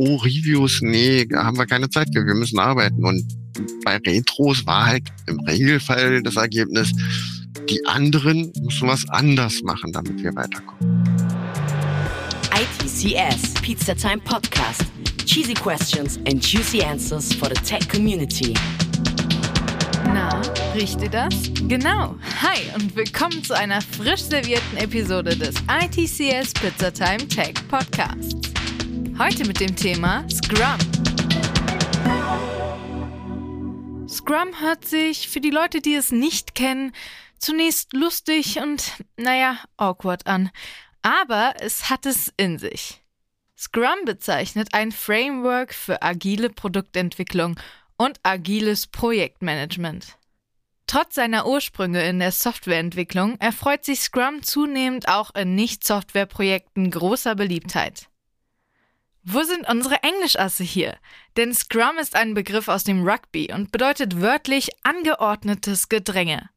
oh, Reviews, nee, da haben wir keine Zeit für, wir müssen arbeiten. Und bei Retros war halt im Regelfall das Ergebnis, die anderen müssen was anders machen, damit wir weiterkommen. ITCS, Pizza Time Podcast. Cheesy questions and juicy answers for the tech community. Na, riecht ihr das? Genau. Hi und willkommen zu einer frisch servierten Episode des ITCS Pizza Time Tech Podcasts. Heute mit dem Thema Scrum. Scrum hört sich für die Leute, die es nicht kennen, zunächst lustig und, naja, awkward an. Aber es hat es in sich. Scrum bezeichnet ein Framework für agile Produktentwicklung und agiles Projektmanagement. Trotz seiner Ursprünge in der Softwareentwicklung erfreut sich Scrum zunehmend auch in Nicht-Software-Projekten großer Beliebtheit. Wo sind unsere Englischasse hier? Denn Scrum ist ein Begriff aus dem Rugby und bedeutet wörtlich angeordnetes Gedränge.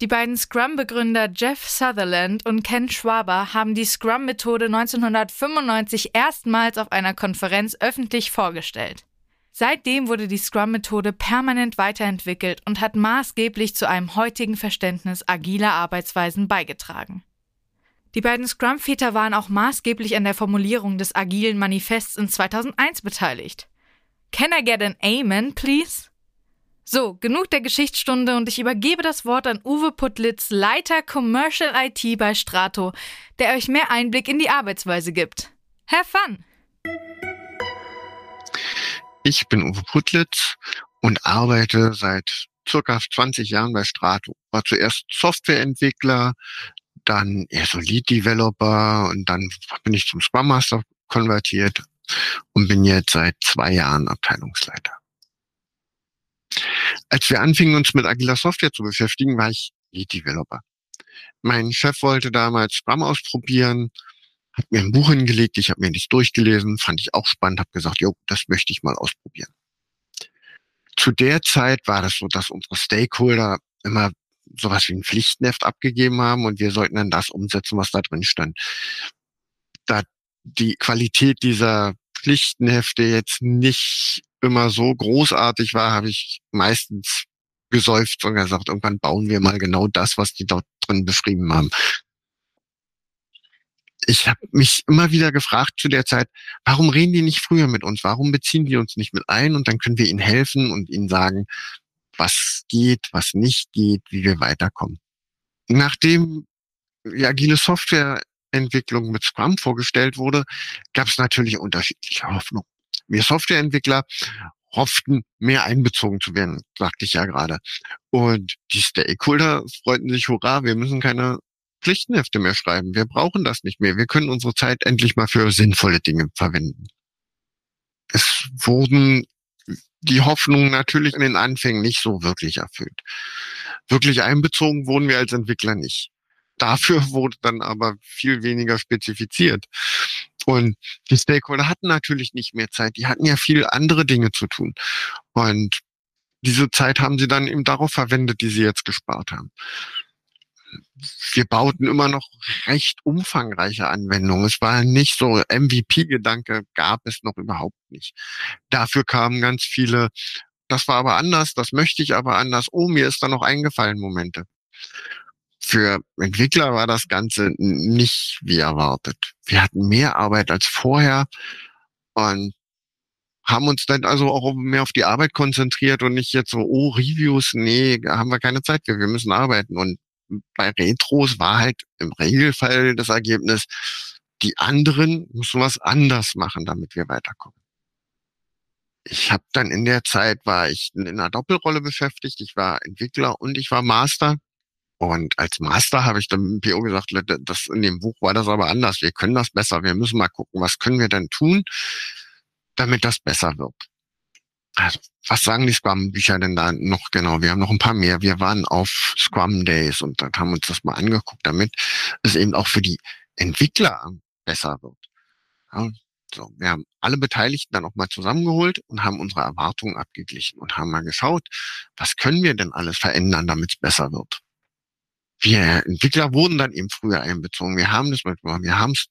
Die beiden Scrum-Begründer Jeff Sutherland und Ken Schwaber haben die Scrum-Methode 1995 erstmals auf einer Konferenz öffentlich vorgestellt. Seitdem wurde die Scrum-Methode permanent weiterentwickelt und hat maßgeblich zu einem heutigen Verständnis agiler Arbeitsweisen beigetragen. Die beiden Scrum-Väter waren auch maßgeblich an der Formulierung des agilen Manifests in 2001 beteiligt. Can I get an Amen, please? So, genug der Geschichtsstunde und ich übergebe das Wort an Uwe Putlitz, Leiter Commercial IT bei Strato, der euch mehr Einblick in die Arbeitsweise gibt. Have fun! Ich bin Uwe Putlitz und arbeite seit circa 20 Jahren bei Strato. War zuerst Softwareentwickler, dann eher so Lead Developer und dann bin ich zum Scrum Master konvertiert und bin jetzt seit zwei Jahren Abteilungsleiter. Als wir anfingen, uns mit agiler Software zu beschäftigen, war ich Lead Developer. Mein Chef wollte damals Scrum ausprobieren, hat mir ein Buch hingelegt, ich habe mir das durchgelesen, fand ich auch spannend, habe gesagt, jo, das möchte ich mal ausprobieren. Zu der Zeit war das so, dass unsere Stakeholder immer sowas wie ein Pflichtenheft abgegeben haben und wir sollten dann das umsetzen, was da drin stand. Da die Qualität dieser Pflichtenhefte jetzt nicht immer so großartig war, habe ich meistens gesäuft und gesagt, irgendwann bauen wir mal genau das, was die dort drin beschrieben haben. Ich habe mich immer wieder gefragt zu der Zeit, warum reden die nicht früher mit uns? Warum beziehen die uns nicht mit ein? Und dann können wir ihnen helfen und ihnen sagen, was geht, was nicht geht, wie wir weiterkommen. Nachdem die agile Softwareentwicklung mit Scrum vorgestellt wurde, gab es natürlich unterschiedliche Hoffnungen. Wir Softwareentwickler hofften, mehr einbezogen zu werden, sagte ich ja gerade. Und die Stakeholder freuten sich, hurra, wir müssen keine Pflichtenhefte mehr schreiben. Wir brauchen das nicht mehr. Wir können unsere Zeit endlich mal für sinnvolle Dinge verwenden. Es wurden die Hoffnungen natürlich in den Anfängen nicht so wirklich erfüllt. Wirklich einbezogen wurden wir als Entwickler nicht. Dafür wurde dann aber viel weniger spezifiziert. Und die Stakeholder hatten natürlich nicht mehr Zeit. Die hatten ja viel andere Dinge zu tun. Und diese Zeit haben sie dann eben darauf verwendet, die sie jetzt gespart haben. Wir bauten immer noch recht umfangreiche Anwendungen. Es war nicht so MVP-Gedanke gab es noch überhaupt nicht. Dafür kamen ganz viele, das war aber anders, das möchte ich aber anders. Oh, mir ist da noch eingefallen Momente. Für Entwickler war das Ganze nicht wie erwartet. Wir hatten mehr Arbeit als vorher und haben uns dann also auch mehr auf die Arbeit konzentriert und nicht jetzt so, oh, Reviews, nee, haben wir keine Zeit für, wir müssen arbeiten. Und bei Retros war halt im Regelfall das Ergebnis, die anderen müssen was anders machen, damit wir weiterkommen. Ich habe dann in der Zeit war ich in einer Doppelrolle beschäftigt. Ich war Entwickler und ich war Master. Und als Master habe ich dann im PO gesagt, das in dem Buch war das aber anders. Wir können das besser. Wir müssen mal gucken, was können wir denn tun, damit das besser wird. Also, was sagen die Scrum-Bücher denn da noch genau? Wir haben noch ein paar mehr. Wir waren auf Scrum Days und dann haben uns das mal angeguckt, damit es eben auch für die Entwickler besser wird. Ja, so, wir haben alle Beteiligten dann auch mal zusammengeholt und haben unsere Erwartungen abgeglichen und haben mal geschaut, was können wir denn alles verändern, damit es besser wird wir Entwickler wurden dann eben früher einbezogen. Wir haben das mitgemacht. Wir haben es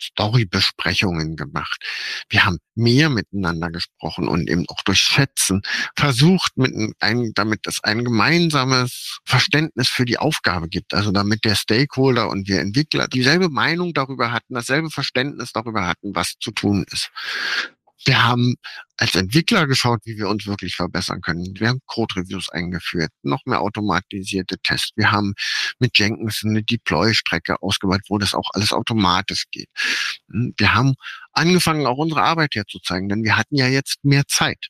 Storybesprechungen gemacht. Wir haben mehr miteinander gesprochen und eben auch durch Schätzen versucht, mit ein, damit es ein gemeinsames Verständnis für die Aufgabe gibt. Also damit der Stakeholder und wir Entwickler dieselbe Meinung darüber hatten, dasselbe Verständnis darüber hatten, was zu tun ist. Wir haben als Entwickler geschaut, wie wir uns wirklich verbessern können. Wir haben Code-Reviews eingeführt, noch mehr automatisierte Tests. Wir haben mit Jenkins eine Deploy-Strecke ausgebaut, wo das auch alles automatisch geht. Hm, wir haben angefangen, auch unsere Arbeit herzuzeigen, denn wir hatten ja jetzt mehr Zeit.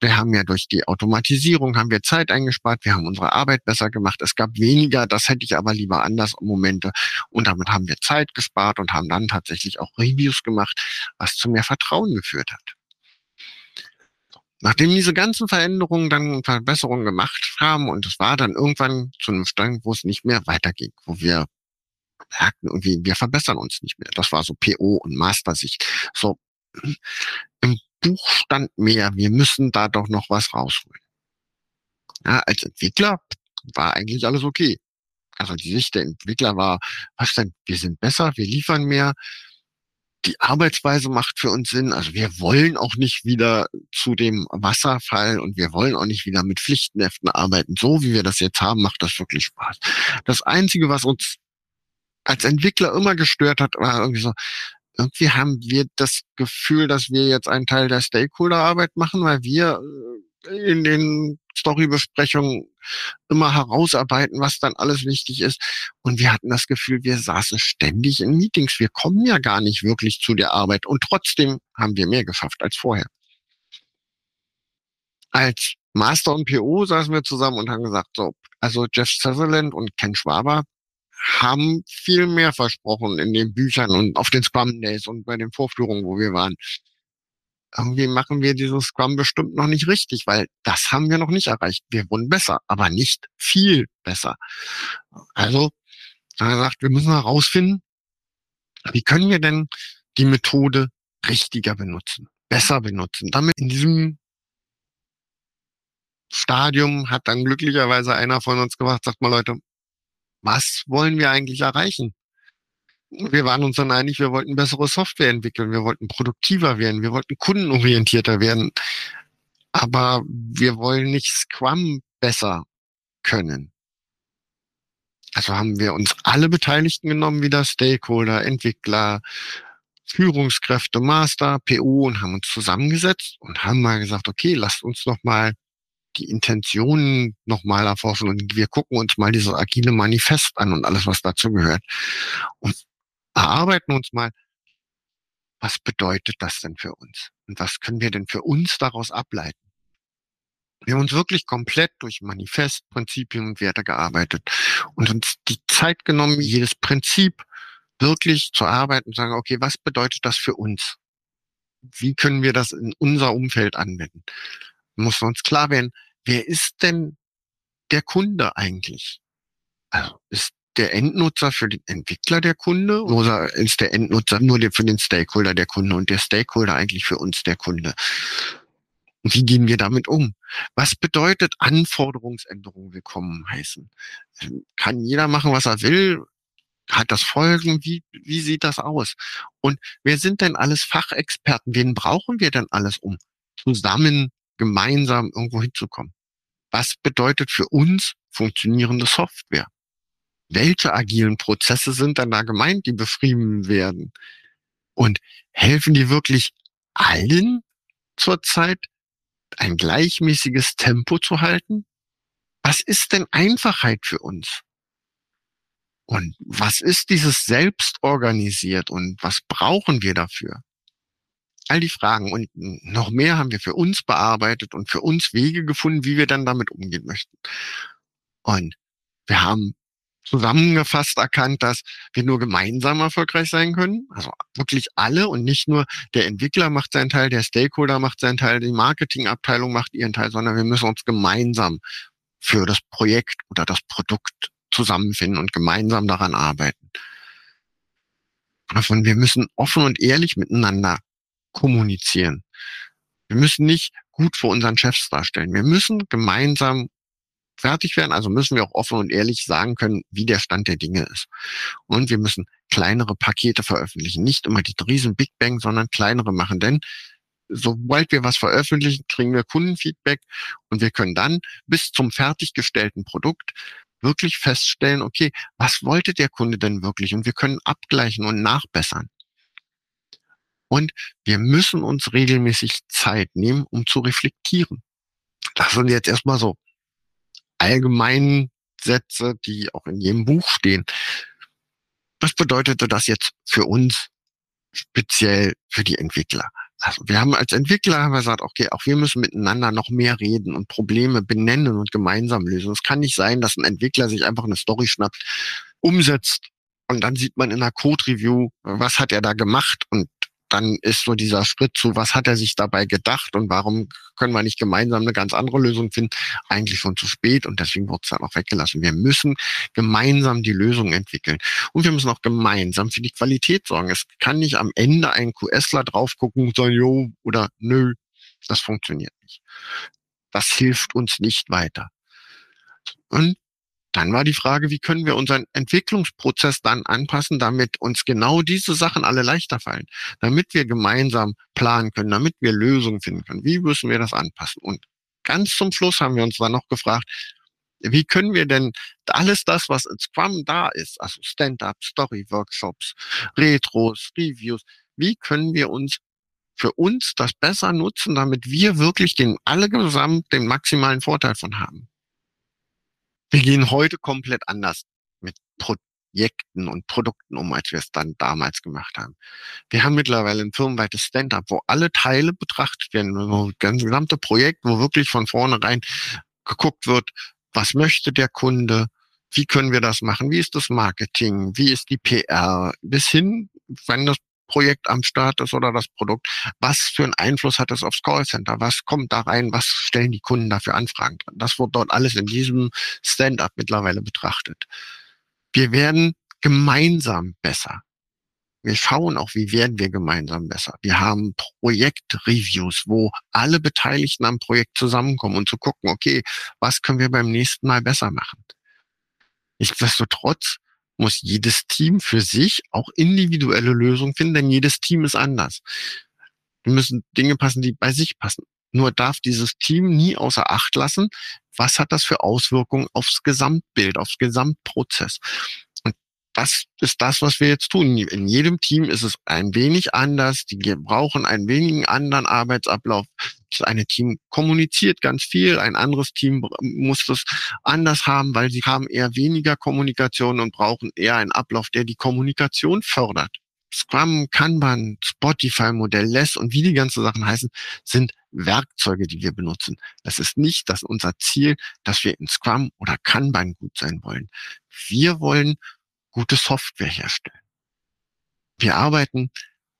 Wir haben ja durch die Automatisierung haben wir Zeit eingespart, wir haben unsere Arbeit besser gemacht. Es gab weniger, das hätte ich aber lieber anders Momente. Und damit haben wir Zeit gespart und haben dann tatsächlich auch Reviews gemacht, was zu mehr Vertrauen geführt hat. Nachdem diese ganzen Veränderungen dann Verbesserungen gemacht haben und es war dann irgendwann zu einem Stand, wo es nicht mehr weiterging, wo wir merkten irgendwie, wir verbessern uns nicht mehr. Das war so PO und Master-Sicht. So, im Buch stand mehr, wir müssen da doch noch was rausholen. Ja, als Entwickler war eigentlich alles okay. Also die Sicht der Entwickler war, was denn, wir sind besser, wir liefern mehr, die Arbeitsweise macht für uns Sinn. Also wir wollen auch nicht wieder zu dem Wasserfall und wir wollen auch nicht wieder mit Pflichtenheften arbeiten. So wie wir das jetzt haben, macht das wirklich Spaß. Das Einzige, was uns als Entwickler immer gestört hat, war irgendwie so, irgendwie haben wir das Gefühl, dass wir jetzt einen Teil der Stakeholder-Arbeit machen, weil wir äh, in den Storybesprechungen immer herausarbeiten, was dann alles wichtig ist. Und wir hatten das Gefühl, wir saßen ständig in Meetings. Wir kommen ja gar nicht wirklich zu der Arbeit. Und trotzdem haben wir mehr geschafft als vorher. Als Master und PO saßen wir zusammen und haben gesagt, so, also Jeff Sutherland und Ken Schwaber haben viel mehr versprochen in den Büchern und auf den Scrum Days und bei den Vorführungen, wo wir waren irgendwie machen wir dieses Scrum bestimmt noch nicht richtig, weil das haben wir noch nicht erreicht. Wir wurden besser, aber nicht viel besser. Also, er gesagt, wir müssen herausfinden, wie können wir denn die Methode richtiger benutzen, besser benutzen. Damit in diesem Stadium hat dann glücklicherweise einer von uns gemacht, sagt mal Leute, was wollen wir eigentlich erreichen? Wir waren uns dann einig, wir wollten bessere Software entwickeln, wir wollten produktiver werden, wir wollten kundenorientierter werden. Aber wir wollen nicht Scrum besser können. Also haben wir uns alle Beteiligten genommen, wieder Stakeholder, Entwickler, Führungskräfte, Master, PO und haben uns zusammengesetzt und haben mal gesagt, okay, lasst uns noch mal die Intentionen nochmal erforschen und wir gucken uns mal dieses agile Manifest an und alles, was dazu gehört. Und erarbeiten uns mal, was bedeutet das denn für uns? Und was können wir denn für uns daraus ableiten? Wir haben uns wirklich komplett durch Manifest, Prinzipien und Werte gearbeitet und uns die Zeit genommen, jedes Prinzip wirklich zu arbeiten und sagen, okay, was bedeutet das für uns? Wie können wir das in unser Umfeld anwenden? Müssen uns klar werden, wer ist denn der Kunde eigentlich? Also ist der Endnutzer für den Entwickler der Kunde oder ist der Endnutzer nur für den Stakeholder der Kunde und der Stakeholder eigentlich für uns der Kunde? Wie gehen wir damit um? Was bedeutet Anforderungsänderungen willkommen heißen? Kann jeder machen, was er will? Hat das Folgen? Wie, wie sieht das aus? Und wer sind denn alles Fachexperten? Wen brauchen wir denn alles, um zusammen gemeinsam irgendwo hinzukommen? Was bedeutet für uns funktionierende Software? Welche agilen Prozesse sind dann da gemeint, die beschrieben werden? Und helfen die wirklich allen zurzeit ein gleichmäßiges Tempo zu halten? Was ist denn Einfachheit für uns? Und was ist dieses Selbstorganisiert und was brauchen wir dafür? All die Fragen und noch mehr haben wir für uns bearbeitet und für uns Wege gefunden, wie wir dann damit umgehen möchten. Und wir haben zusammengefasst erkannt, dass wir nur gemeinsam erfolgreich sein können. Also wirklich alle und nicht nur der Entwickler macht seinen Teil, der Stakeholder macht seinen Teil, die Marketingabteilung macht ihren Teil, sondern wir müssen uns gemeinsam für das Projekt oder das Produkt zusammenfinden und gemeinsam daran arbeiten. Davon, wir müssen offen und ehrlich miteinander kommunizieren. Wir müssen nicht gut vor unseren Chefs darstellen. Wir müssen gemeinsam fertig werden. Also müssen wir auch offen und ehrlich sagen können, wie der Stand der Dinge ist. Und wir müssen kleinere Pakete veröffentlichen. Nicht immer die riesen Big Bang, sondern kleinere machen. Denn sobald wir was veröffentlichen, kriegen wir Kundenfeedback und wir können dann bis zum fertiggestellten Produkt wirklich feststellen, okay, was wollte der Kunde denn wirklich? Und wir können abgleichen und nachbessern. Und wir müssen uns regelmäßig Zeit nehmen, um zu reflektieren. Das sind jetzt erstmal so allgemeinen Sätze, die auch in jedem Buch stehen. Was bedeutete das jetzt für uns, speziell für die Entwickler? Also wir haben als Entwickler gesagt, okay, auch wir müssen miteinander noch mehr reden und Probleme benennen und gemeinsam lösen. Es kann nicht sein, dass ein Entwickler sich einfach eine Story schnappt, umsetzt und dann sieht man in einer Code-Review, was hat er da gemacht und dann ist so dieser Schritt zu, was hat er sich dabei gedacht und warum können wir nicht gemeinsam eine ganz andere Lösung finden, eigentlich schon zu spät und deswegen wird es dann auch weggelassen. Wir müssen gemeinsam die Lösung entwickeln und wir müssen auch gemeinsam für die Qualität sorgen. Es kann nicht am Ende ein QSler drauf gucken und sagen, jo oder nö, das funktioniert nicht. Das hilft uns nicht weiter. Und dann war die Frage, wie können wir unseren Entwicklungsprozess dann anpassen, damit uns genau diese Sachen alle leichter fallen, damit wir gemeinsam planen können, damit wir Lösungen finden können. Wie müssen wir das anpassen? Und ganz zum Schluss haben wir uns dann noch gefragt, wie können wir denn alles das, was in Scrum da ist, also Stand-up, Story-Workshops, Retros, Reviews, wie können wir uns für uns das besser nutzen, damit wir wirklich den allesamt den maximalen Vorteil von haben? Wir gehen heute komplett anders mit Projekten und Produkten um, als wir es dann damals gemacht haben. Wir haben mittlerweile ein firmenweites Stand-up, wo alle Teile betrachtet werden, wo das gesamte Projekt, wo wirklich von vornherein geguckt wird, was möchte der Kunde, wie können wir das machen, wie ist das Marketing, wie ist die PR, bis hin, wenn das Projekt am Start ist oder das Produkt, was für einen Einfluss hat es aufs Callcenter, was kommt da rein, was stellen die Kunden dafür Anfragen drin. Das wird dort alles in diesem Stand-up mittlerweile betrachtet. Wir werden gemeinsam besser. Wir schauen auch, wie werden wir gemeinsam besser. Wir haben Projektreviews, wo alle Beteiligten am Projekt zusammenkommen und zu gucken, okay, was können wir beim nächsten Mal besser machen. Nichtsdestotrotz muss jedes Team für sich auch individuelle Lösungen finden, denn jedes Team ist anders. Wir müssen Dinge passen, die bei sich passen. Nur darf dieses Team nie außer Acht lassen, was hat das für Auswirkungen aufs Gesamtbild, aufs Gesamtprozess das ist das, was wir jetzt tun. In jedem Team ist es ein wenig anders. Die brauchen einen wenigen anderen Arbeitsablauf. Das eine Team kommuniziert ganz viel, ein anderes Team muss das anders haben, weil sie haben eher weniger Kommunikation und brauchen eher einen Ablauf, der die Kommunikation fördert. Scrum, Kanban, Spotify-Modell, Less und wie die ganzen Sachen heißen, sind Werkzeuge, die wir benutzen. Das ist nicht das unser Ziel, dass wir in Scrum oder Kanban gut sein wollen. Wir wollen gute Software herstellen. Wir arbeiten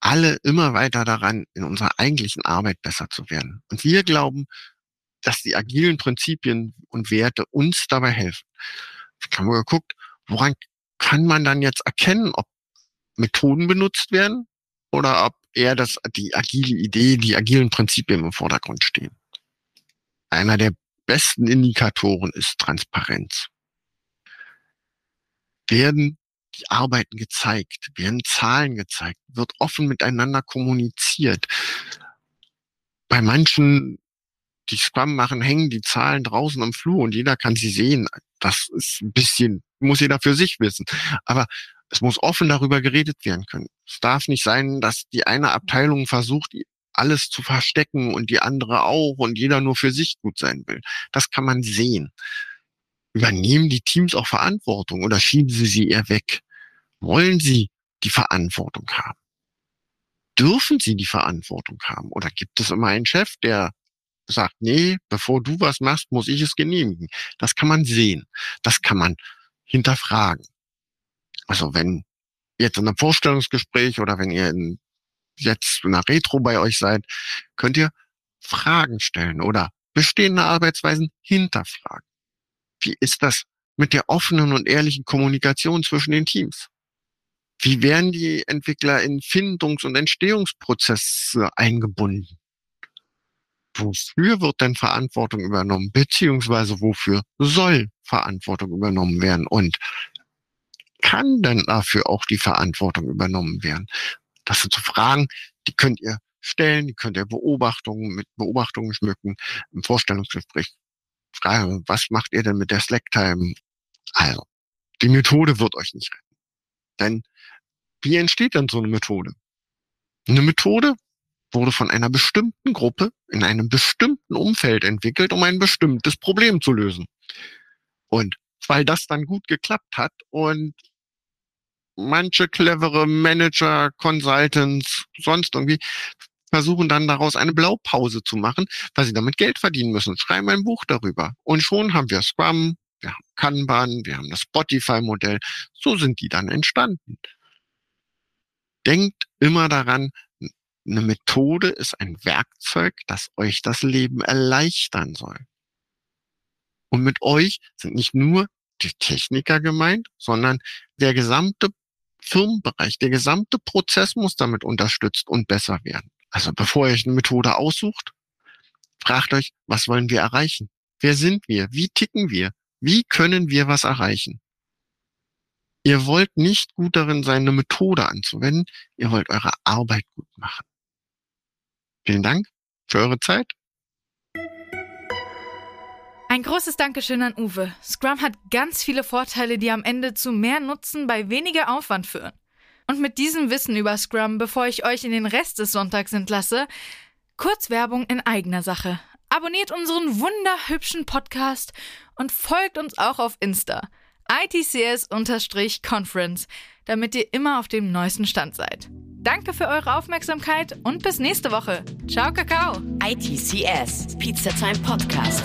alle immer weiter daran, in unserer eigentlichen Arbeit besser zu werden. Und wir glauben, dass die agilen Prinzipien und Werte uns dabei helfen. Ich habe mal geguckt, woran kann man dann jetzt erkennen, ob Methoden benutzt werden oder ob eher das, die agile Idee, die agilen Prinzipien im Vordergrund stehen. Einer der besten Indikatoren ist Transparenz. Werden Arbeiten gezeigt, werden Zahlen gezeigt, wird offen miteinander kommuniziert. Bei manchen, die Scrum machen, hängen die Zahlen draußen am Flur und jeder kann sie sehen. Das ist ein bisschen, muss jeder für sich wissen. Aber es muss offen darüber geredet werden können. Es darf nicht sein, dass die eine Abteilung versucht, alles zu verstecken und die andere auch und jeder nur für sich gut sein will. Das kann man sehen. Übernehmen die Teams auch Verantwortung oder schieben sie sie eher weg? Wollen Sie die Verantwortung haben? Dürfen Sie die Verantwortung haben? Oder gibt es immer einen Chef, der sagt, nee, bevor du was machst, muss ich es genehmigen? Das kann man sehen. Das kann man hinterfragen. Also wenn jetzt in einem Vorstellungsgespräch oder wenn ihr in, jetzt in einer Retro bei euch seid, könnt ihr Fragen stellen oder bestehende Arbeitsweisen hinterfragen. Wie ist das mit der offenen und ehrlichen Kommunikation zwischen den Teams? Wie werden die Entwickler in Findungs- und Entstehungsprozesse eingebunden? wofür wird denn Verantwortung übernommen, beziehungsweise wofür soll Verantwortung übernommen werden und kann denn dafür auch die Verantwortung übernommen werden? Das sind so Fragen, die könnt ihr stellen, die könnt ihr Beobachtungen mit Beobachtungen schmücken im Vorstellungsgespräch. Frage, was macht ihr denn mit der Slack-Time? Also, die Methode wird euch nicht retten. Denn wie entsteht denn so eine Methode? Eine Methode wurde von einer bestimmten Gruppe in einem bestimmten Umfeld entwickelt, um ein bestimmtes Problem zu lösen. Und weil das dann gut geklappt hat und manche clevere Manager, Consultants, sonst irgendwie versuchen dann daraus eine Blaupause zu machen, weil sie damit Geld verdienen müssen, schreiben ein Buch darüber. Und schon haben wir Scrum, wir haben Kanban, wir haben das Spotify-Modell. So sind die dann entstanden. Denkt immer daran, eine Methode ist ein Werkzeug, das euch das Leben erleichtern soll. Und mit euch sind nicht nur die Techniker gemeint, sondern der gesamte Firmenbereich, der gesamte Prozess muss damit unterstützt und besser werden. Also bevor ihr euch eine Methode aussucht, fragt euch, was wollen wir erreichen? Wer sind wir? Wie ticken wir? Wie können wir was erreichen? Ihr wollt nicht gut darin sein, eine Methode anzuwenden. Ihr wollt eure Arbeit gut machen. Vielen Dank für eure Zeit. Ein großes Dankeschön an Uwe. Scrum hat ganz viele Vorteile, die am Ende zu mehr Nutzen bei weniger Aufwand führen. Und mit diesem Wissen über Scrum, bevor ich euch in den Rest des Sonntags entlasse, kurz Werbung in eigener Sache. Abonniert unseren wunderhübschen Podcast und folgt uns auch auf Insta. ITCS-Conference, damit ihr immer auf dem neuesten Stand seid. Danke für eure Aufmerksamkeit und bis nächste Woche. Ciao, Kakao. ITCS, Pizza Time Podcast.